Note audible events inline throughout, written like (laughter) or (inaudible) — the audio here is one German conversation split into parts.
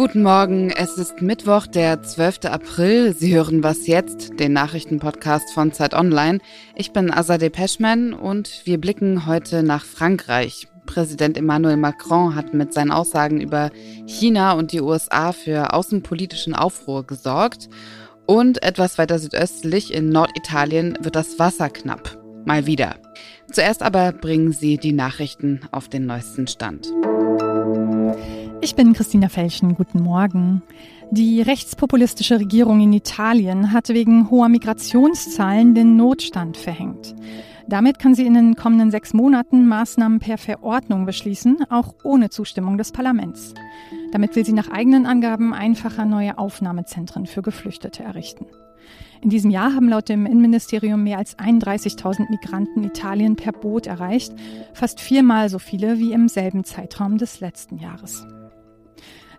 Guten Morgen, es ist Mittwoch, der 12. April. Sie hören Was jetzt, den Nachrichtenpodcast von Zeit Online. Ich bin Azadeh Peschman und wir blicken heute nach Frankreich. Präsident Emmanuel Macron hat mit seinen Aussagen über China und die USA für außenpolitischen Aufruhr gesorgt. Und etwas weiter südöstlich in Norditalien wird das Wasser knapp. Mal wieder. Zuerst aber bringen Sie die Nachrichten auf den neuesten Stand. Ich bin Christina Felschen. Guten Morgen. Die rechtspopulistische Regierung in Italien hat wegen hoher Migrationszahlen den Notstand verhängt. Damit kann sie in den kommenden sechs Monaten Maßnahmen per Verordnung beschließen, auch ohne Zustimmung des Parlaments. Damit will sie nach eigenen Angaben einfacher neue Aufnahmezentren für Geflüchtete errichten. In diesem Jahr haben laut dem Innenministerium mehr als 31.000 Migranten Italien per Boot erreicht, fast viermal so viele wie im selben Zeitraum des letzten Jahres.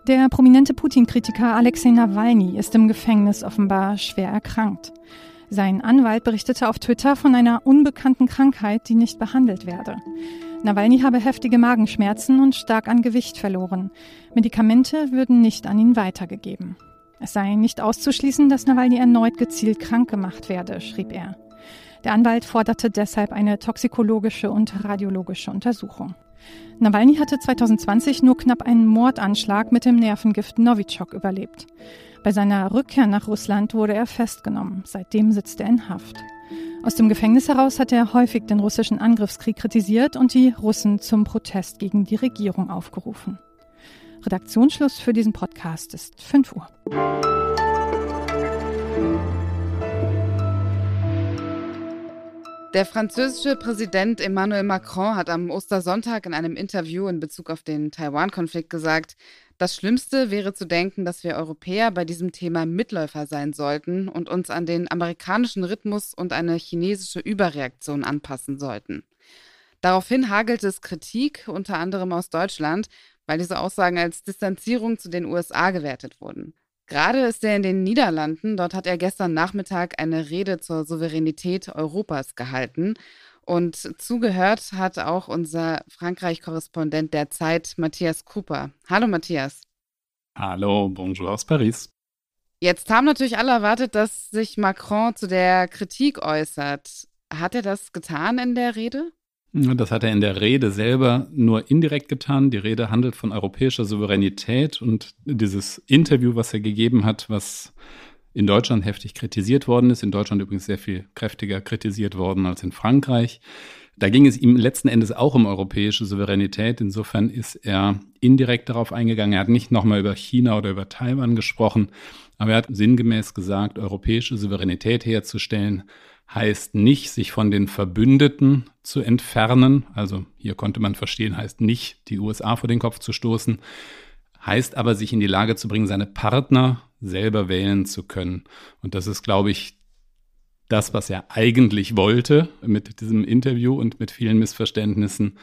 Der prominente Putin-Kritiker Alexei Nawalny ist im Gefängnis offenbar schwer erkrankt. Sein Anwalt berichtete auf Twitter von einer unbekannten Krankheit, die nicht behandelt werde. Nawalny habe heftige Magenschmerzen und stark an Gewicht verloren. Medikamente würden nicht an ihn weitergegeben. Es sei nicht auszuschließen, dass Nawalny erneut gezielt krank gemacht werde, schrieb er. Der Anwalt forderte deshalb eine toxikologische und radiologische Untersuchung. Nawalny hatte 2020 nur knapp einen Mordanschlag mit dem Nervengift Novichok überlebt. Bei seiner Rückkehr nach Russland wurde er festgenommen. Seitdem sitzt er in Haft. Aus dem Gefängnis heraus hat er häufig den russischen Angriffskrieg kritisiert und die Russen zum Protest gegen die Regierung aufgerufen. Redaktionsschluss für diesen Podcast ist 5 Uhr. Der französische Präsident Emmanuel Macron hat am Ostersonntag in einem Interview in Bezug auf den Taiwan-Konflikt gesagt, das Schlimmste wäre zu denken, dass wir Europäer bei diesem Thema Mitläufer sein sollten und uns an den amerikanischen Rhythmus und eine chinesische Überreaktion anpassen sollten. Daraufhin hagelte es Kritik, unter anderem aus Deutschland, weil diese Aussagen als Distanzierung zu den USA gewertet wurden. Gerade ist er in den Niederlanden. Dort hat er gestern Nachmittag eine Rede zur Souveränität Europas gehalten. Und zugehört hat auch unser Frankreich-Korrespondent der Zeit, Matthias Cooper. Hallo Matthias. Hallo, bonjour aus Paris. Jetzt haben natürlich alle erwartet, dass sich Macron zu der Kritik äußert. Hat er das getan in der Rede? Das hat er in der Rede selber nur indirekt getan. Die Rede handelt von europäischer Souveränität und dieses Interview, was er gegeben hat, was in Deutschland heftig kritisiert worden ist, in Deutschland übrigens sehr viel kräftiger kritisiert worden als in Frankreich. Da ging es ihm letzten Endes auch um europäische Souveränität. Insofern ist er indirekt darauf eingegangen. Er hat nicht nochmal über China oder über Taiwan gesprochen, aber er hat sinngemäß gesagt, europäische Souveränität herzustellen heißt nicht, sich von den Verbündeten zu entfernen. Also hier konnte man verstehen, heißt nicht, die USA vor den Kopf zu stoßen, heißt aber, sich in die Lage zu bringen, seine Partner selber wählen zu können. Und das ist, glaube ich, das, was er eigentlich wollte mit diesem Interview und mit vielen Missverständnissen,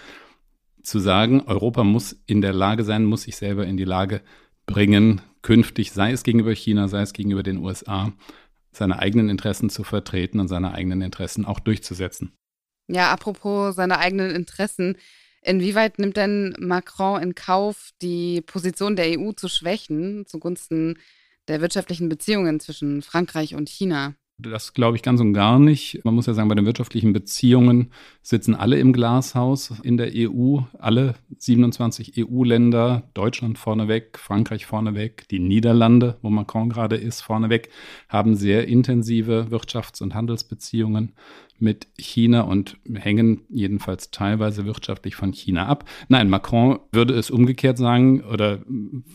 zu sagen, Europa muss in der Lage sein, muss sich selber in die Lage bringen, künftig, sei es gegenüber China, sei es gegenüber den USA, seine eigenen Interessen zu vertreten und seine eigenen Interessen auch durchzusetzen. Ja, apropos seine eigenen Interessen. Inwieweit nimmt denn Macron in Kauf, die Position der EU zu schwächen zugunsten der wirtschaftlichen Beziehungen zwischen Frankreich und China? Das glaube ich ganz und gar nicht. Man muss ja sagen, bei den wirtschaftlichen Beziehungen sitzen alle im Glashaus in der EU, alle 27 EU-Länder, Deutschland vorneweg, Frankreich vorneweg, die Niederlande, wo Macron gerade ist, vorneweg, haben sehr intensive Wirtschafts- und Handelsbeziehungen mit China und hängen jedenfalls teilweise wirtschaftlich von China ab. Nein, Macron würde es umgekehrt sagen oder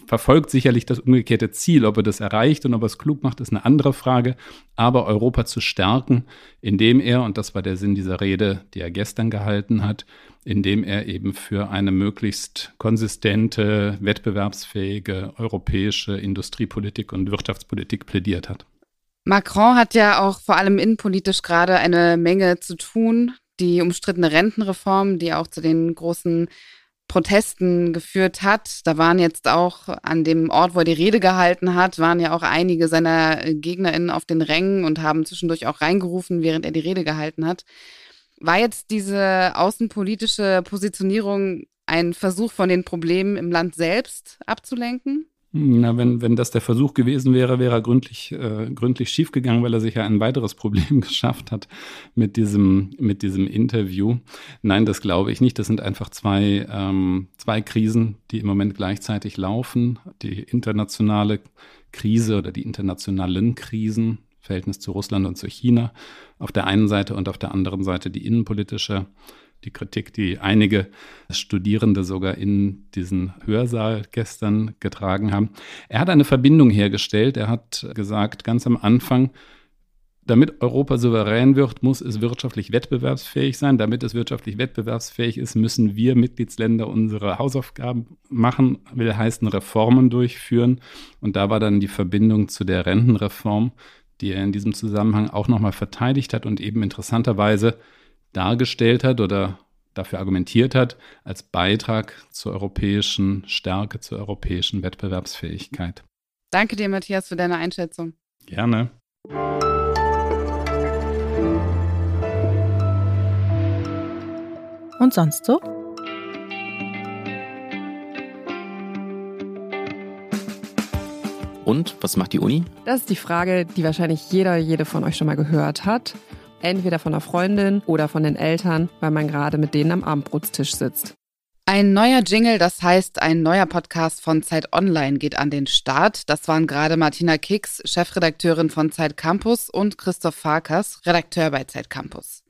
verfolgt sicherlich das umgekehrte Ziel. Ob er das erreicht und ob er es klug macht, ist eine andere Frage. Aber Europa zu stärken, indem er, und das war der Sinn dieser Rede, die er gestern gehalten hat, indem er eben für eine möglichst konsistente, wettbewerbsfähige europäische Industriepolitik und Wirtschaftspolitik plädiert hat. Macron hat ja auch vor allem innenpolitisch gerade eine Menge zu tun. Die umstrittene Rentenreform, die auch zu den großen Protesten geführt hat. Da waren jetzt auch an dem Ort, wo er die Rede gehalten hat, waren ja auch einige seiner GegnerInnen auf den Rängen und haben zwischendurch auch reingerufen, während er die Rede gehalten hat. War jetzt diese außenpolitische Positionierung ein Versuch von den Problemen im Land selbst abzulenken? Na, wenn, wenn das der Versuch gewesen wäre, wäre er gründlich, äh, gründlich schiefgegangen, weil er sich ja ein weiteres (laughs) Problem geschafft hat mit diesem, mit diesem Interview. Nein, das glaube ich nicht. Das sind einfach zwei, ähm, zwei Krisen, die im Moment gleichzeitig laufen. Die internationale Krise oder die internationalen Krisen, Verhältnis zu Russland und zu China auf der einen Seite und auf der anderen Seite die innenpolitische die Kritik, die einige Studierende sogar in diesen Hörsaal gestern getragen haben. Er hat eine Verbindung hergestellt. Er hat gesagt, ganz am Anfang, damit Europa souverän wird, muss es wirtschaftlich wettbewerbsfähig sein. Damit es wirtschaftlich wettbewerbsfähig ist, müssen wir Mitgliedsländer unsere Hausaufgaben machen, will heißen Reformen durchführen. Und da war dann die Verbindung zu der Rentenreform, die er in diesem Zusammenhang auch nochmal verteidigt hat und eben interessanterweise dargestellt hat oder dafür argumentiert hat, als Beitrag zur europäischen Stärke, zur europäischen Wettbewerbsfähigkeit. Danke dir, Matthias, für deine Einschätzung. Gerne. Und sonst so? Und was macht die Uni? Das ist die Frage, die wahrscheinlich jeder, jede von euch schon mal gehört hat entweder von einer Freundin oder von den Eltern, weil man gerade mit denen am Abendbrotstisch sitzt. Ein neuer Jingle, das heißt ein neuer Podcast von Zeit Online geht an den Start. Das waren gerade Martina Kicks, Chefredakteurin von Zeit Campus und Christoph Farkas, Redakteur bei Zeit Campus.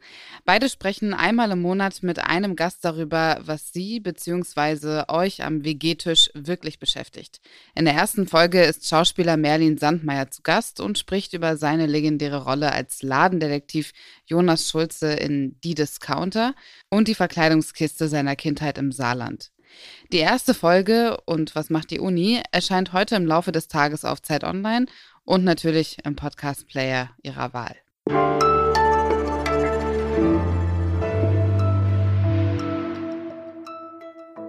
Beide sprechen einmal im Monat mit einem Gast darüber, was sie bzw. euch am WG-Tisch wirklich beschäftigt. In der ersten Folge ist Schauspieler Merlin Sandmeier zu Gast und spricht über seine legendäre Rolle als Ladendetektiv Jonas Schulze in Die Discounter und die Verkleidungskiste seiner Kindheit im Saarland. Die erste Folge und Was macht die Uni erscheint heute im Laufe des Tages auf Zeit Online und natürlich im Podcast-Player Ihrer Wahl.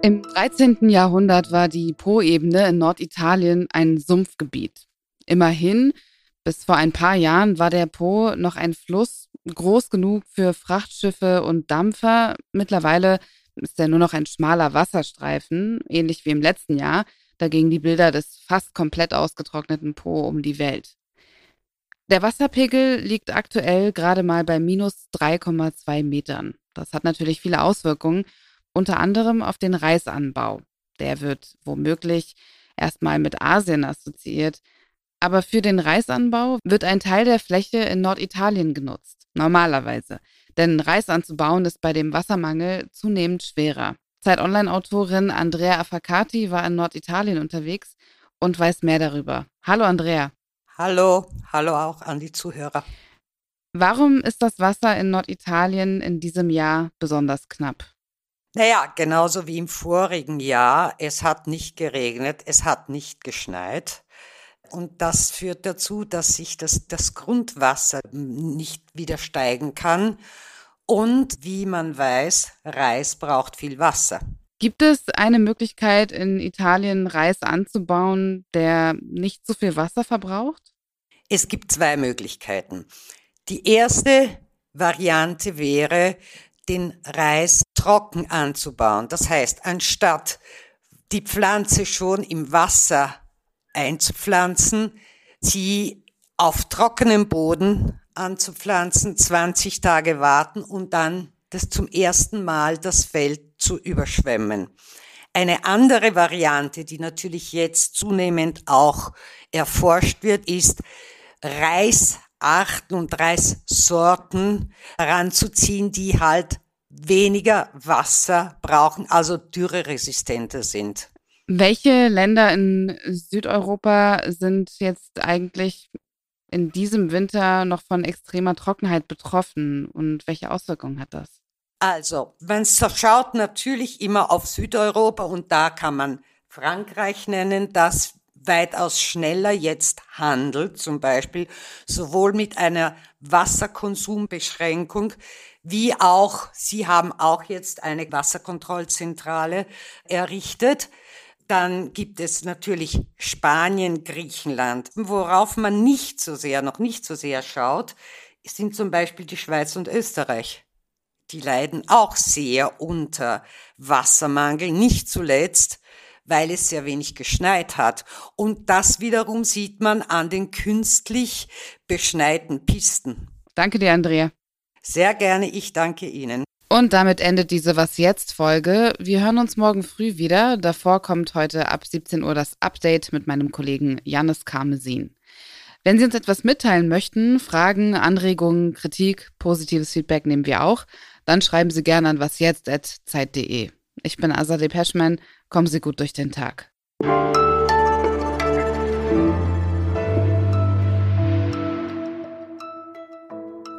Im 13. Jahrhundert war die Po-Ebene in Norditalien ein Sumpfgebiet. Immerhin, bis vor ein paar Jahren war der Po noch ein Fluss groß genug für Frachtschiffe und Dampfer. Mittlerweile ist er nur noch ein schmaler Wasserstreifen, ähnlich wie im letzten Jahr. Da gingen die Bilder des fast komplett ausgetrockneten Po um die Welt. Der Wasserpegel liegt aktuell gerade mal bei minus 3,2 Metern. Das hat natürlich viele Auswirkungen unter anderem auf den Reisanbau. Der wird womöglich erstmal mit Asien assoziiert. Aber für den Reisanbau wird ein Teil der Fläche in Norditalien genutzt, normalerweise. Denn Reis anzubauen ist bei dem Wassermangel zunehmend schwerer. Zeit-Online-Autorin Andrea Affacati war in Norditalien unterwegs und weiß mehr darüber. Hallo Andrea. Hallo, hallo auch an die Zuhörer. Warum ist das Wasser in Norditalien in diesem Jahr besonders knapp? Naja, genauso wie im vorigen Jahr. Es hat nicht geregnet, es hat nicht geschneit. Und das führt dazu, dass sich das, das Grundwasser nicht wieder steigen kann. Und wie man weiß, Reis braucht viel Wasser. Gibt es eine Möglichkeit, in Italien Reis anzubauen, der nicht so viel Wasser verbraucht? Es gibt zwei Möglichkeiten. Die erste Variante wäre, den Reis trocken anzubauen. Das heißt, anstatt die Pflanze schon im Wasser einzupflanzen, sie auf trockenem Boden anzupflanzen, 20 Tage warten und dann das zum ersten Mal das Feld zu überschwemmen. Eine andere Variante, die natürlich jetzt zunehmend auch erforscht wird, ist Reis Arten und Reissorten heranzuziehen, die halt weniger Wasser brauchen, also dürreresistenter sind. Welche Länder in Südeuropa sind jetzt eigentlich in diesem Winter noch von extremer Trockenheit betroffen und welche Auswirkungen hat das? Also, man schaut natürlich immer auf Südeuropa und da kann man Frankreich nennen, das weitaus schneller jetzt handelt, zum Beispiel sowohl mit einer Wasserkonsumbeschränkung wie auch, Sie haben auch jetzt eine Wasserkontrollzentrale errichtet. Dann gibt es natürlich Spanien, Griechenland. Worauf man nicht so sehr, noch nicht so sehr schaut, sind zum Beispiel die Schweiz und Österreich. Die leiden auch sehr unter Wassermangel, nicht zuletzt, weil es sehr wenig geschneit hat. Und das wiederum sieht man an den künstlich beschneiten Pisten. Danke dir, Andrea. Sehr gerne, ich danke Ihnen. Und damit endet diese Was jetzt Folge. Wir hören uns morgen früh wieder. Davor kommt heute ab 17 Uhr das Update mit meinem Kollegen Janis Karmesin. Wenn Sie uns etwas mitteilen möchten, Fragen, Anregungen, Kritik, positives Feedback nehmen wir auch, dann schreiben Sie gerne an wasjetzt.zeit.de. Ich bin Azadeh Peschman. Kommen Sie gut durch den Tag.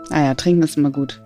Ah ja, trinken ist immer gut.